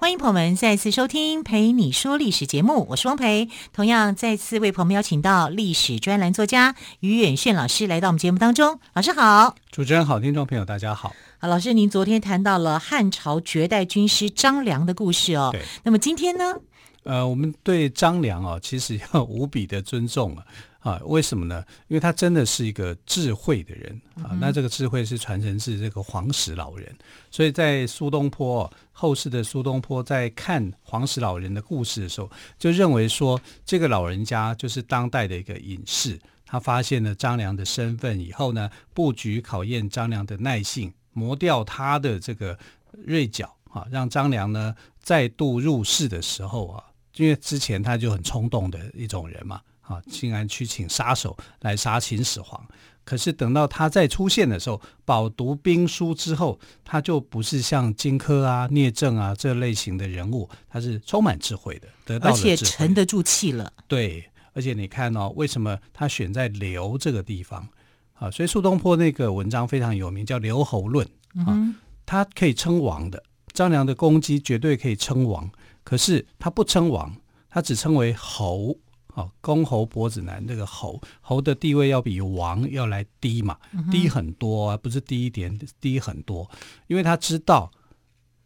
欢迎朋友们再次收听《陪你说历史》节目，我是汪培。同样再次为朋友们邀请到历史专栏作家于远炫老师来到我们节目当中。老师好，主持人好，听众朋友大家好。好，老师，您昨天谈到了汉朝绝代军师张良的故事哦。对。那么今天呢？呃，我们对张良哦，其实要无比的尊重啊。啊，为什么呢？因为他真的是一个智慧的人啊。那这个智慧是传承自这个黄石老人，所以在苏东坡后世的苏东坡在看黄石老人的故事的时候，就认为说这个老人家就是当代的一个隐士。他发现了张良的身份以后呢，布局考验张良的耐性，磨掉他的这个锐角啊，让张良呢再度入世的时候啊，因为之前他就很冲动的一种人嘛。啊，竟然去请杀手来杀秦始皇，可是等到他再出现的时候，饱读兵书之后，他就不是像荆轲啊、聂政啊这类型的人物，他是充满智慧的，得到了，而且沉得住气了。对，而且你看哦，为什么他选在刘这个地方啊？所以苏东坡那个文章非常有名，叫《刘侯论》啊，他可以称王的，张良的攻击绝对可以称王，可是他不称王，他只称为侯。好，公侯伯子男，这个侯侯的地位要比王要来低嘛，低很多啊，不是低一点，低很多。因为他知道，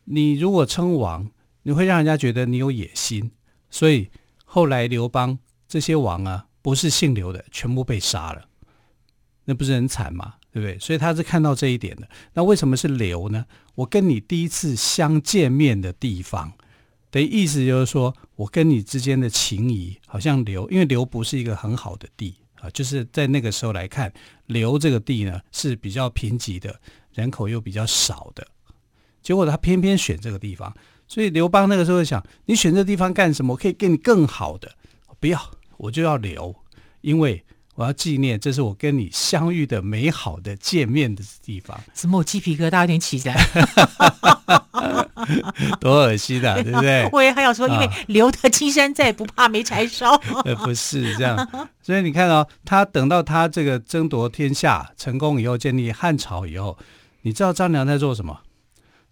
你如果称王，你会让人家觉得你有野心，所以后来刘邦这些王啊，不是姓刘的，全部被杀了，那不是很惨吗？对不对？所以他是看到这一点的。那为什么是刘呢？我跟你第一次相见面的地方。的意思就是说，我跟你之间的情谊好像留，因为留不是一个很好的地啊，就是在那个时候来看，留这个地呢是比较贫瘠的，人口又比较少的，结果他偏偏选这个地方，所以刘邦那个时候想，你选这地方干什么？我可以给你更好的，不要，我就要留，因为我要纪念，这是我跟你相遇的美好的见面的地方。怎么我鸡皮疙瘩有点起来？多恶心的、啊，对不对？我也还要说，因为留得青山在，不怕没柴烧。呃，不是这样，所以你看哦，他等到他这个争夺天下成功以后，建立汉朝以后，你知道张良在做什么？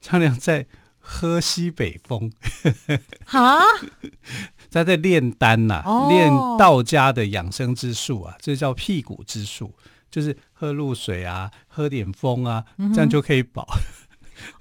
张良在喝西北风。哈，他在炼丹呐、啊，练道家的养生之术啊，这叫辟谷之术，就是喝露水啊，喝点风啊，这样就可以饱。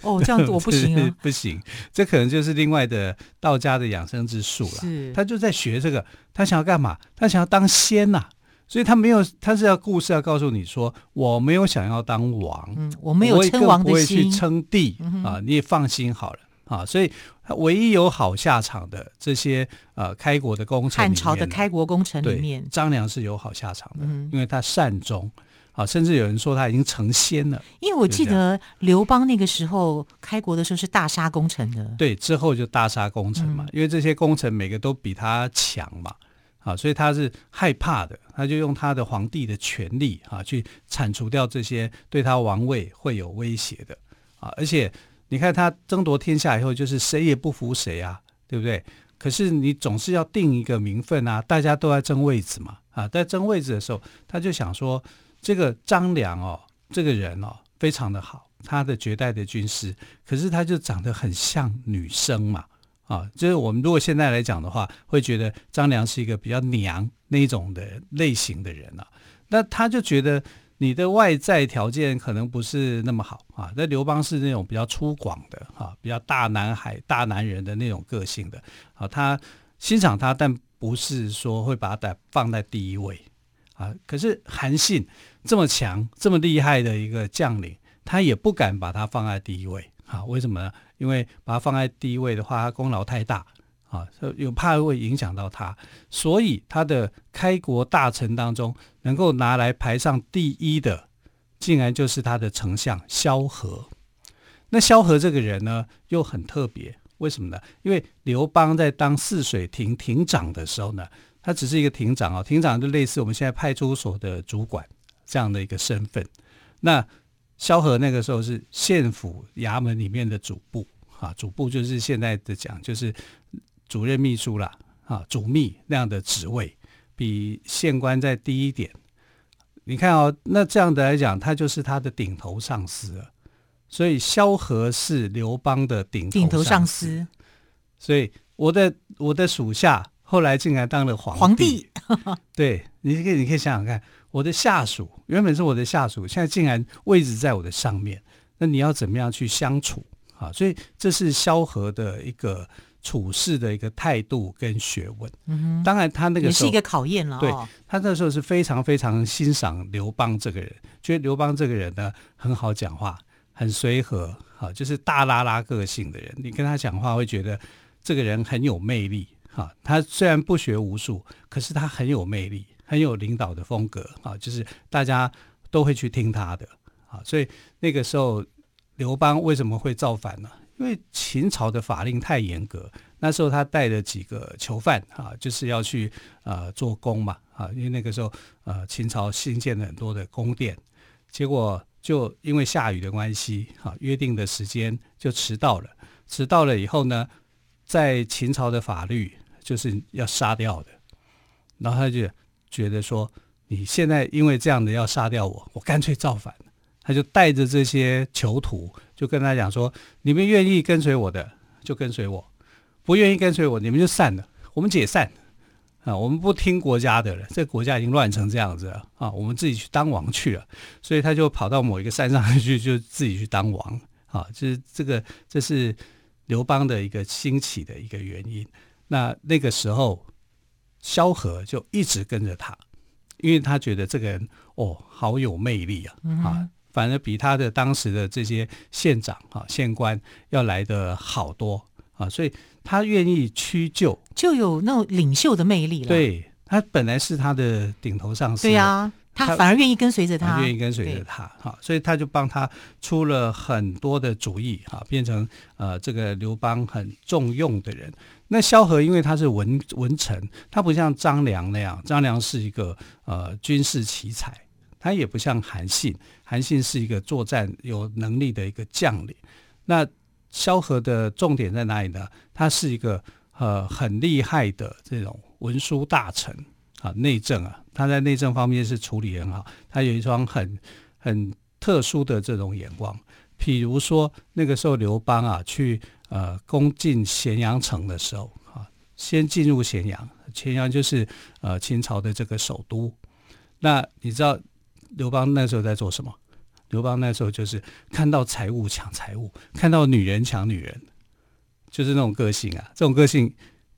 哦，这样子我不行啊，不行，这可能就是另外的道家的养生之术了。是，他就在学这个，他想要干嘛？他想要当仙呐、啊，所以他没有，他是要故事要告诉你说，我没有想要当王，嗯，我没有称王的心，不会去称帝、嗯、啊，你也放心好了啊。所以他唯一有好下场的这些呃开国的功臣，汉朝的开国功臣里面，张良是有好下场的，嗯、因为他善终。啊，甚至有人说他已经成仙了。因为我记得刘邦那个时候开国的时候是大杀功臣的。对，之后就大杀功臣嘛，嗯、因为这些功臣每个都比他强嘛，啊，所以他是害怕的，他就用他的皇帝的权力啊去铲除掉这些对他王位会有威胁的啊。而且你看他争夺天下以后，就是谁也不服谁啊，对不对？可是你总是要定一个名分啊，大家都在争位子嘛，啊，在争位子的时候，他就想说。这个张良哦，这个人哦，非常的好，他的绝代的军师，可是他就长得很像女生嘛，啊，就是我们如果现在来讲的话，会觉得张良是一个比较娘那种的类型的人啊。那他就觉得你的外在条件可能不是那么好啊。那刘邦是那种比较粗犷的啊，比较大男孩、大男人的那种个性的啊，他欣赏他，但不是说会把他放在第一位。啊！可是韩信这么强、这么厉害的一个将领，他也不敢把他放在第一位啊？为什么呢？因为把他放在第一位的话，他功劳太大啊，又怕会影响到他，所以他的开国大臣当中，能够拿来排上第一的，竟然就是他的丞相萧何。那萧何这个人呢，又很特别。为什么呢？因为刘邦在当泗水亭亭长的时候呢，他只是一个亭长啊，亭长就类似我们现在派出所的主管这样的一个身份。那萧何那个时候是县府衙门里面的主簿啊，主簿就是现在的讲就是主任秘书啦，啊，主秘那样的职位，比县官再低一点。你看哦，那这样的来讲，他就是他的顶头上司了。所以萧何是刘邦的顶顶，头上司，所以我的我的属下后来竟然当了皇皇帝。对，你可以你可以想想看，我的下属原本是我的下属，现在竟然位置在我的上面，那你要怎么样去相处啊？所以这是萧何的一个处事的一个态度跟学问。当然他那个时候也是一个考验了，哦。对，他那时候是非常非常欣赏刘邦这个人，觉得刘邦这个人呢很好讲话。很随和，哈，就是大拉拉个性的人，你跟他讲话会觉得这个人很有魅力，哈。他虽然不学无术，可是他很有魅力，很有领导的风格，啊，就是大家都会去听他的，啊。所以那个时候刘邦为什么会造反呢？因为秦朝的法令太严格，那时候他带了几个囚犯，啊，就是要去呃做工嘛，啊，因为那个时候呃秦朝新建了很多的宫殿，结果。就因为下雨的关系，啊，约定的时间就迟到了。迟到了以后呢，在秦朝的法律就是要杀掉的。然后他就觉得说，你现在因为这样的要杀掉我，我干脆造反。他就带着这些囚徒，就跟他讲说：你们愿意跟随我的就跟随我，不愿意跟随我，你们就散了，我们解散。啊，我们不听国家的了，这个国家已经乱成这样子了啊！我们自己去当王去了，所以他就跑到某一个山上去，就自己去当王啊！就是这个，这是刘邦的一个兴起的一个原因。那那个时候，萧何就一直跟着他，因为他觉得这个人哦，好有魅力啊！啊，反而比他的当时的这些县长啊、县官要来的好多啊，所以。他愿意屈就，就有那种领袖的魅力了。对，他本来是他的顶头上司，对呀、啊，他反而愿意跟随着他，愿意跟随着他，哈，所以他就帮他出了很多的主意，哈，变成呃这个刘邦很重用的人。那萧何因为他是文文臣，他不像张良那样，张良是一个呃军事奇才，他也不像韩信，韩信是一个作战有能力的一个将领，那。萧何的重点在哪里呢？他是一个呃很厉害的这种文书大臣啊，内政啊，他在内政方面是处理很好，他有一双很很特殊的这种眼光。譬如说那个时候刘邦啊去呃攻进咸阳城的时候啊，先进入咸阳，咸阳就是呃秦朝的这个首都。那你知道刘邦那时候在做什么？刘邦那时候就是看到财物抢财物，看到女人抢女人，就是那种个性啊。这种个性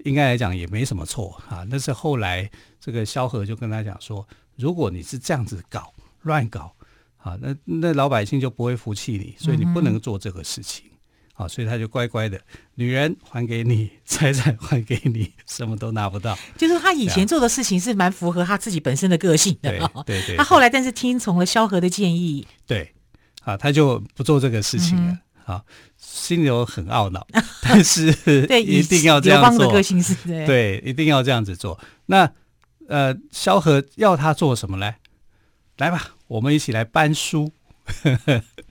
应该来讲也没什么错啊。但是后来这个萧何就跟他讲说，如果你是这样子搞乱搞啊，那那老百姓就不会服气你，所以你不能做这个事情。好，所以他就乖乖的，女人还给你，财产还给你，什么都拿不到。就是他以前做的事情是蛮符合他自己本身的个性的。对对，对对。他后来但是听从了萧何的建议。对，啊，他就不做这个事情了。嗯、啊，心里头很懊恼，但是 对，一定要这样做。刘邦的个性是对，对，一定要这样子做。那呃，萧何要他做什么呢？来吧，我们一起来搬书。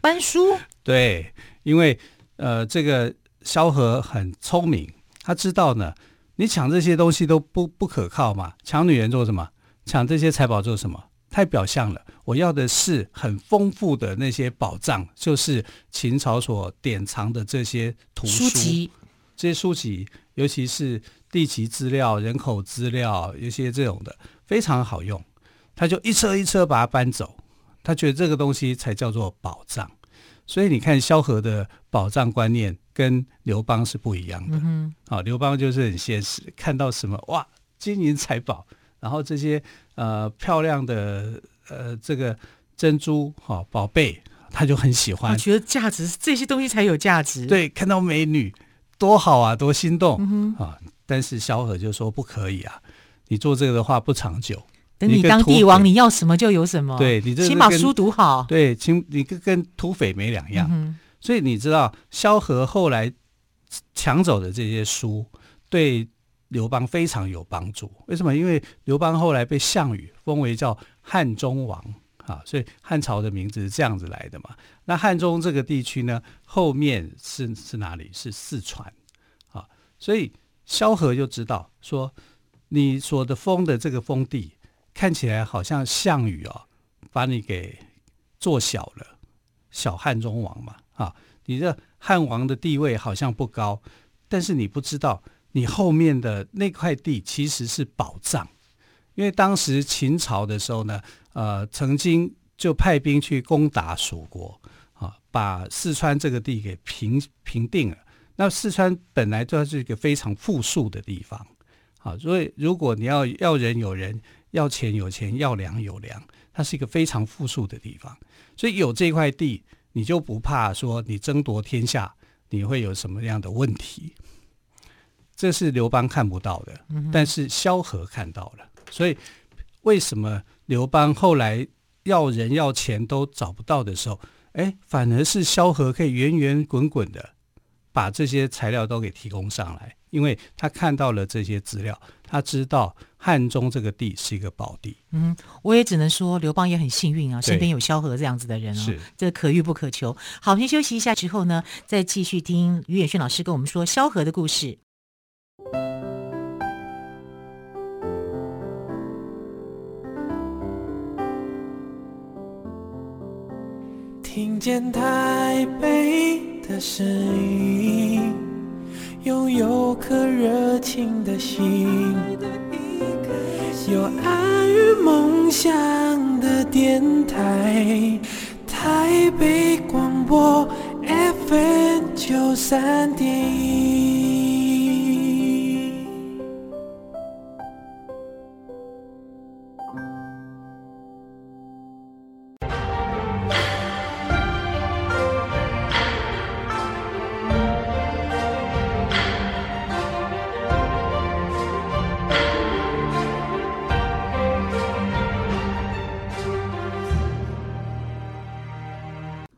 搬书？对，因为。呃，这个萧何很聪明，他知道呢，你抢这些东西都不不可靠嘛，抢女人做什么？抢这些财宝做什么？太表象了。我要的是很丰富的那些宝藏，就是秦朝所典藏的这些图书，这些书籍，尤其是地籍资料、人口资料，有些这种的非常好用。他就一车一车把它搬走，他觉得这个东西才叫做宝藏。所以你看，萧何的保障观念跟刘邦是不一样的。嗯，好，刘邦就是很现实，看到什么哇，金银财宝，然后这些呃漂亮的呃这个珍珠哈宝贝，他就很喜欢，觉得价值这些东西才有价值。对，看到美女多好啊，多心动嗯啊！嗯，但是萧何就说不可以啊，你做这个的话不长久。等你当帝王，你要什么就有什么。对，你这请把书读好。对，请你跟跟土匪没两样。嗯。所以你知道，萧何后来抢走的这些书对刘邦非常有帮助。为什么？因为刘邦后来被项羽封为叫汉中王啊，所以汉朝的名字是这样子来的嘛。那汉中这个地区呢，后面是是哪里？是四川啊。所以萧何就知道说，你所的封的这个封地看起来好像项羽哦，把你给做小了，小汉中王嘛啊。你这汉王的地位好像不高，但是你不知道，你后面的那块地其实是宝藏，因为当时秦朝的时候呢，呃，曾经就派兵去攻打蜀国，啊，把四川这个地给平平定了。那四川本来就是一个非常富庶的地方，啊，所以如果你要要人有人，要钱有钱，要粮有粮，它是一个非常富庶的地方，所以有这块地。你就不怕说你争夺天下，你会有什么样的问题？这是刘邦看不到的，但是萧何看到了。所以为什么刘邦后来要人要钱都找不到的时候，哎，反而是萧何可以圆圆滚滚的把这些材料都给提供上来？因为他看到了这些资料，他知道汉中这个地是一个宝地。嗯，我也只能说刘邦也很幸运啊，身边有萧何这样子的人哦，这可遇不可求。好，先休息一下之后呢，再继续听于远逊老师跟我们说萧何的故事。听见台北的声音。拥有颗热情的心，有爱与梦想的电台，台北广播 FM 九三点一。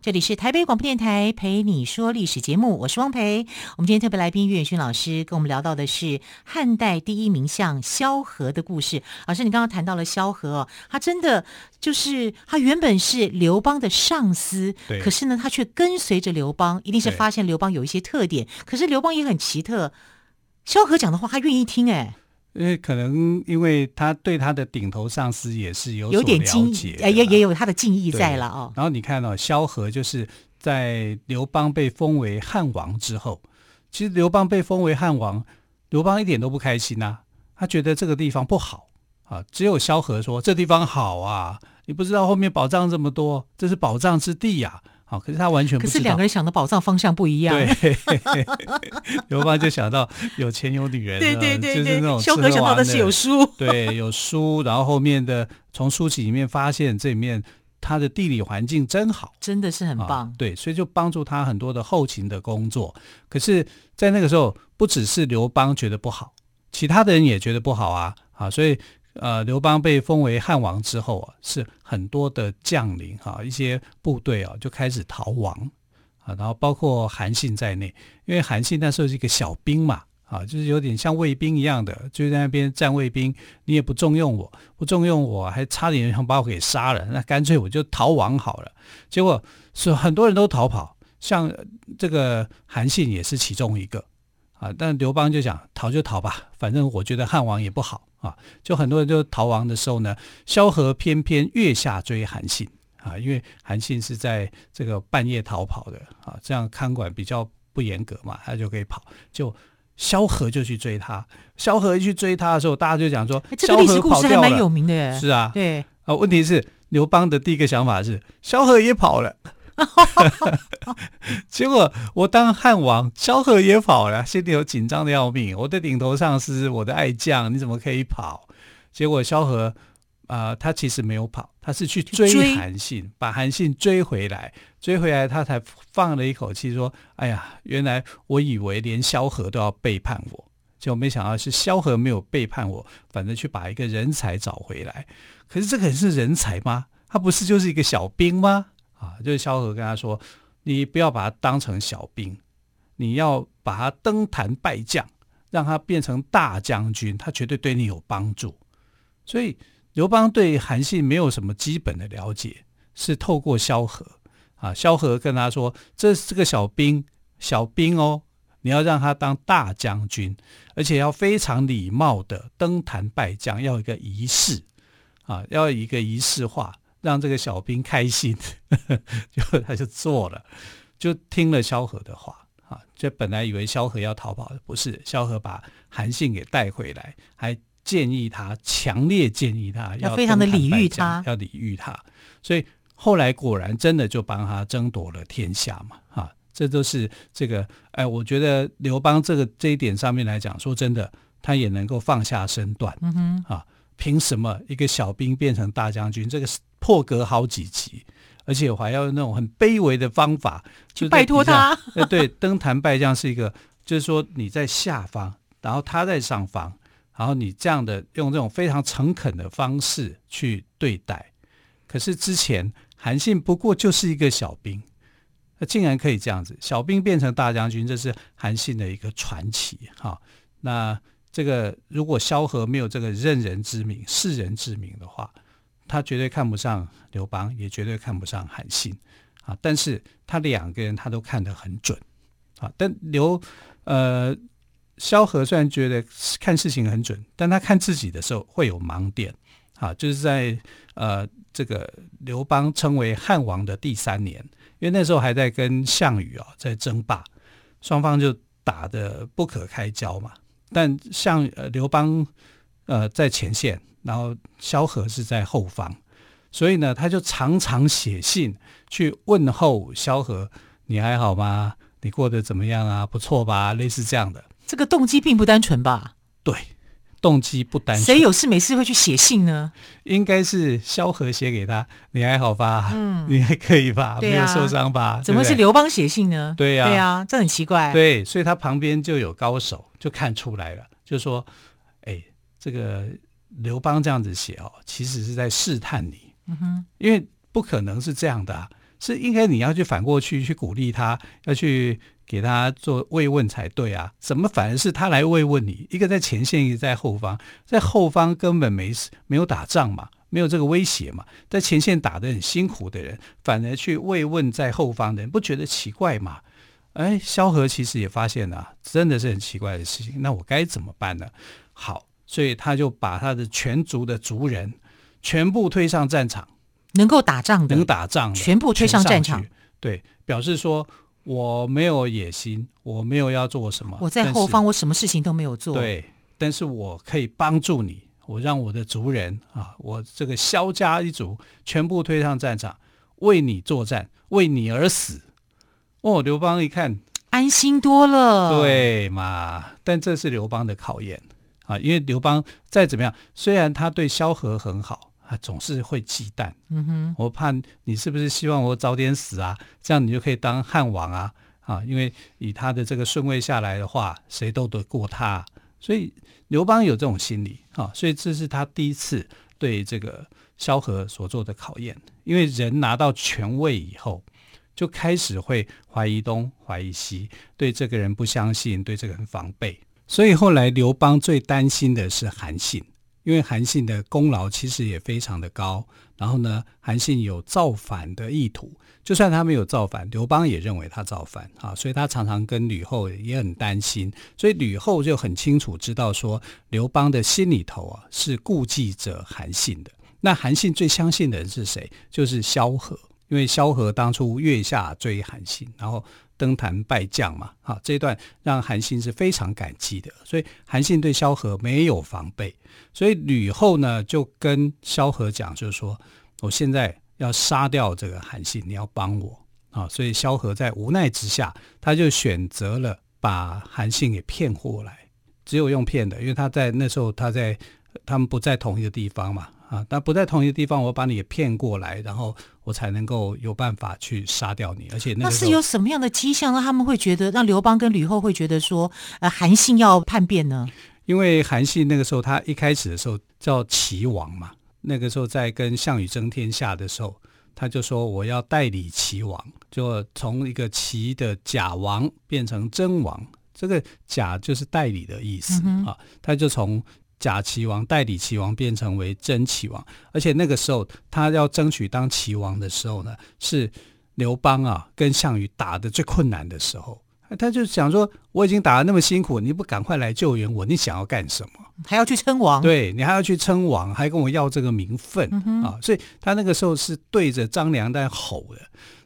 这里是台北广播电台陪你说历史节目，我是汪培。我们今天特别来宾岳远勋老师跟我们聊到的是汉代第一名相萧何的故事。老师，你刚刚谈到了萧何，他真的就是他原本是刘邦的上司，对可是呢，他却跟随着刘邦，一定是发现刘邦有一些特点。可是刘邦也很奇特，萧何讲的话他愿意听，哎。因为可能因为他对他的顶头上司也是有所了解，有点敬意，也也有他的敬意在了哦。然后你看哦，萧何就是在刘邦被封为汉王之后，其实刘邦被封为汉王，刘邦一点都不开心呐、啊，他觉得这个地方不好啊。只有萧何说这地方好啊，你不知道后面宝藏这么多，这是宝藏之地呀、啊。好，可是他完全不知道。可是两个人想的宝藏方向不一样。对，刘邦就想到有钱有女人，对对对对，就是那种萧何想到的是有书，对，有书，然后后面的从书籍里面发现这里面他的地理环境真好，真的是很棒。啊，对，所以就帮助他很多的后勤的工作。可是，在那个时候，不只是刘邦觉得不好，其他的人也觉得不好啊，啊，所以。呃，刘邦被封为汉王之后啊，是很多的将领哈、啊，一些部队啊就开始逃亡啊，然后包括韩信在内，因为韩信那时候是一个小兵嘛，啊，就是有点像卫兵一样的，就在那边站卫兵，你也不重用我，不重用我，还差点想把我给杀了，那干脆我就逃亡好了。结果是很多人都逃跑，像这个韩信也是其中一个啊，但刘邦就想逃就逃吧，反正我觉得汉王也不好。啊，就很多人就逃亡的时候呢，萧何偏偏月下追韩信啊，因为韩信是在这个半夜逃跑的啊，这样看管比较不严格嘛，他就可以跑。就萧何就去追他，萧何一去追他的时候，大家就讲说，这个历史故事还蛮有名的耶。是啊，对啊，问题是刘邦的第一个想法是，萧何也跑了。哈哈哈结果我当汉王，萧何也跑了，心里有紧张的要命。我的顶头上司，我的爱将，你怎么可以跑？结果萧何啊、呃，他其实没有跑，他是去追韩信，把韩信追回来，追回来他才放了一口气，说：“哎呀，原来我以为连萧何都要背叛我，结果没想到是萧何没有背叛我，反正去把一个人才找回来。可是这个人是人才吗？他不是就是一个小兵吗？”啊，就是萧何跟他说：“你不要把他当成小兵，你要把他登坛拜将，让他变成大将军，他绝对对你有帮助。所以刘邦对韩信没有什么基本的了解，是透过萧何啊，萧何跟他说：“这是个小兵，小兵哦，你要让他当大将军，而且要非常礼貌的登坛拜将，要一个仪式啊，要一个仪式化，让这个小兵开心。呵呵”就他就做了。就听了萧何的话啊，就本来以为萧何要逃跑的，不是萧何把韩信给带回来，还建议他，强烈建议他要，要非常的礼遇他，要礼遇他，所以后来果然真的就帮他争夺了天下嘛，啊，这都是这个，哎，我觉得刘邦这个这一点上面来讲，说真的，他也能够放下身段，嗯哼，啊，凭什么一个小兵变成大将军？这个是破格好几级。而且我还要用那种很卑微的方法去拜托他。呃，对，登坛拜将是一个，就是说你在下方，然后他在上方，然后你这样的用这种非常诚恳的方式去对待。可是之前韩信不过就是一个小兵，他竟然可以这样子，小兵变成大将军，这是韩信的一个传奇哈。那这个如果萧何没有这个任人之名、世人之名的话，他绝对看不上刘邦，也绝对看不上韩信啊！但是他两个人他都看得很准啊。但刘呃萧何虽然觉得看事情很准，但他看自己的时候会有盲点啊。就是在呃这个刘邦称为汉王的第三年，因为那时候还在跟项羽啊在争霸，双方就打得不可开交嘛。但项呃刘邦呃在前线。然后萧何是在后方，所以呢，他就常常写信去问候萧何：“你还好吗？你过得怎么样啊？不错吧？”类似这样的。这个动机并不单纯吧？对，动机不单纯。谁有事没事会去写信呢？应该是萧何写给他：“你还好吧？嗯，你还可以吧？没有受伤吧？怎么是刘邦写信呢？对呀，对呀，这很奇怪。对，所以他旁边就有高手，就看出来了，就说：“哎，这个。”刘邦这样子写哦，其实是在试探你，嗯哼，因为不可能是这样的啊，是应该你要去反过去去鼓励他，要去给他做慰问才对啊，怎么反而是他来慰问你？一个在前线，一个在后方，在后方根本没没有打仗嘛，没有这个威胁嘛，在前线打得很辛苦的人，反而去慰问在后方的人，不觉得奇怪吗？哎，萧何其实也发现了啊，真的是很奇怪的事情，那我该怎么办呢？好。所以他就把他的全族的族人全部推上战场，能够打仗的，能打仗的，全部推上战场。对，表示说我没有野心，我没有要做什么，我在后方，我什么事情都没有做。对，但是我可以帮助你，我让我的族人啊，我这个萧家一族全部推上战场，为你作战，为你而死。哦，刘邦一看安心多了，对嘛？但这是刘邦的考验。啊，因为刘邦再怎么样，虽然他对萧何很好，他总是会忌惮。嗯哼，我怕你是不是希望我早点死啊？这样你就可以当汉王啊！啊，因为以他的这个顺位下来的话，谁斗得过他？所以刘邦有这种心理啊，所以这是他第一次对这个萧何所做的考验。因为人拿到权位以后，就开始会怀疑东怀疑西，对这个人不相信，对这个人防备。所以后来刘邦最担心的是韩信，因为韩信的功劳其实也非常的高。然后呢，韩信有造反的意图，就算他没有造反，刘邦也认为他造反啊，所以他常常跟吕后也很担心。所以吕后就很清楚知道说，刘邦的心里头啊是顾忌着韩信的。那韩信最相信的人是谁？就是萧何，因为萧何当初月下追韩信，然后。登坛拜将嘛，哈，这一段让韩信是非常感激的，所以韩信对萧何没有防备，所以吕后呢就跟萧何讲，就是说我现在要杀掉这个韩信，你要帮我啊，所以萧何在无奈之下，他就选择了把韩信给骗过来，只有用骗的，因为他在那时候他在他们不在同一个地方嘛。啊，但不在同一个地方，我把你也骗过来，然后我才能够有办法去杀掉你。而且那，那是有什么样的迹象让他们会觉得，让刘邦跟吕后会觉得说，呃，韩信要叛变呢？因为韩信那个时候他一开始的时候叫齐王嘛，那个时候在跟项羽争天下的时候，他就说我要代理齐王，就从一个齐的假王变成真王。这个假就是代理的意思、嗯、啊，他就从假齐王代理齐王变成为真齐王，而且那个时候他要争取当齐王的时候呢，是刘邦啊跟项羽打的最困难的时候。他就想说，我已经打的那么辛苦，你不赶快来救援我，你想要干什么？还要去称王？对，你还要去称王，还跟我要这个名分、嗯、啊！所以他那个时候是对着张良在吼的。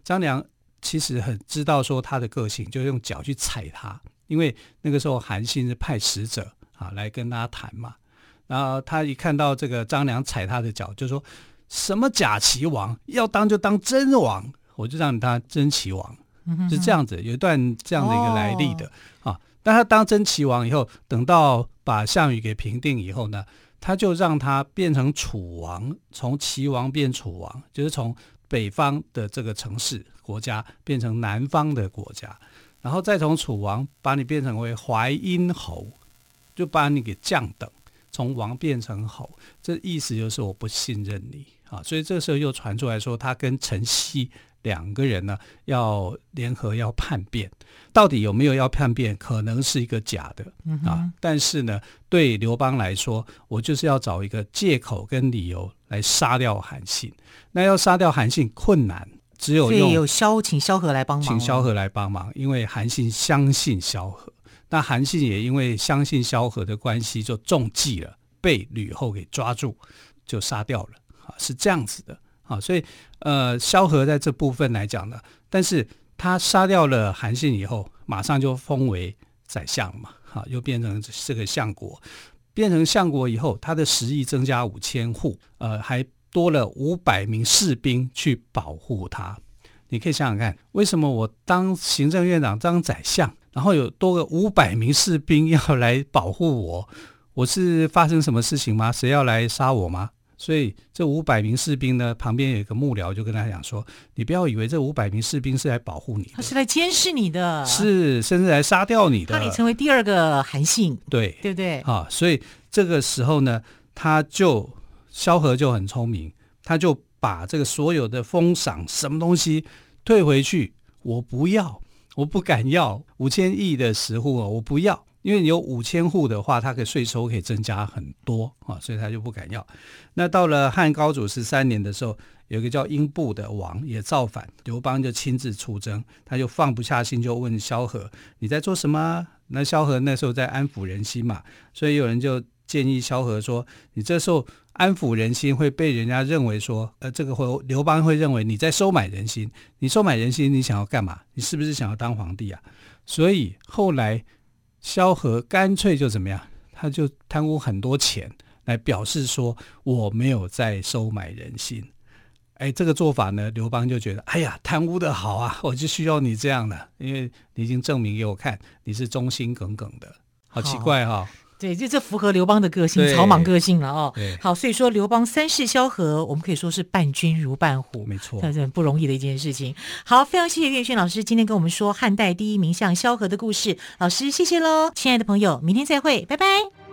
张良其实很知道说他的个性，就用脚去踩他，因为那个时候韩信是派使者啊来跟他谈嘛。然后他一看到这个张良踩他的脚，就说什么假齐王，要当就当真王，我就让你当真齐王。是这样子，有一段这样的一个来历的、哦、啊。但他当真齐王以后，等到把项羽给平定以后呢，他就让他变成楚王，从齐王变楚王，就是从北方的这个城市国家变成南方的国家，然后再从楚王把你变成为淮阴侯，就把你给降等，从王变成侯。这意思就是我不信任你啊。所以这时候又传出来说，他跟陈曦。两个人呢要联合要叛变，到底有没有要叛变？可能是一个假的、嗯、啊。但是呢，对刘邦来说，我就是要找一个借口跟理由来杀掉韩信。那要杀掉韩信困难，只有用有萧请萧何来帮忙，请萧何来帮忙，因为韩信相信萧何。那韩信也因为相信萧何的关系，就中计了，被吕后给抓住，就杀掉了啊。是这样子的。啊，所以呃，萧何在这部分来讲呢，但是他杀掉了韩信以后，马上就封为宰相嘛，哈，又变成这个相国，变成相国以后，他的食邑增加五千户，呃，还多了五百名士兵去保护他。你可以想想看，为什么我当行政院长当宰相，然后有多个五百名士兵要来保护我？我是发生什么事情吗？谁要来杀我吗？所以这五百名士兵呢，旁边有一个幕僚就跟他讲说：“你不要以为这五百名士兵是来保护你，他是来监视你的，是甚至来杀掉你的，怕你成为第二个韩信，对对不对？啊，所以这个时候呢，他就萧何就很聪明，他就把这个所有的封赏什么东西退回去，我不要，我不敢要五千亿的食户哦，我不要。”因为你有五千户的话，它的税收可以增加很多啊，所以他就不敢要。那到了汉高祖十三年的时候，有一个叫英布的王也造反，刘邦就亲自出征，他就放不下心，就问萧何：“你在做什么？”那萧何那时候在安抚人心嘛，所以有人就建议萧何说：“你这时候安抚人心，会被人家认为说，呃，这个会刘邦会认为你在收买人心。你收买人心，你想要干嘛？你是不是想要当皇帝啊？”所以后来。萧何干脆就怎么样？他就贪污很多钱，来表示说我没有在收买人心。哎，这个做法呢，刘邦就觉得，哎呀，贪污的好啊，我就需要你这样的，因为你已经证明给我看你是忠心耿耿的。好奇怪哈、哦。对，就这符合刘邦的个性，草莽个性了哦。好，所以说刘邦三世萧何，我们可以说是伴君如伴虎，没错，这是很不容易的一件事情。好，非常谢谢岳轩老师今天跟我们说汉代第一名相萧何的故事，老师谢谢喽，亲爱的朋友，明天再会，拜拜。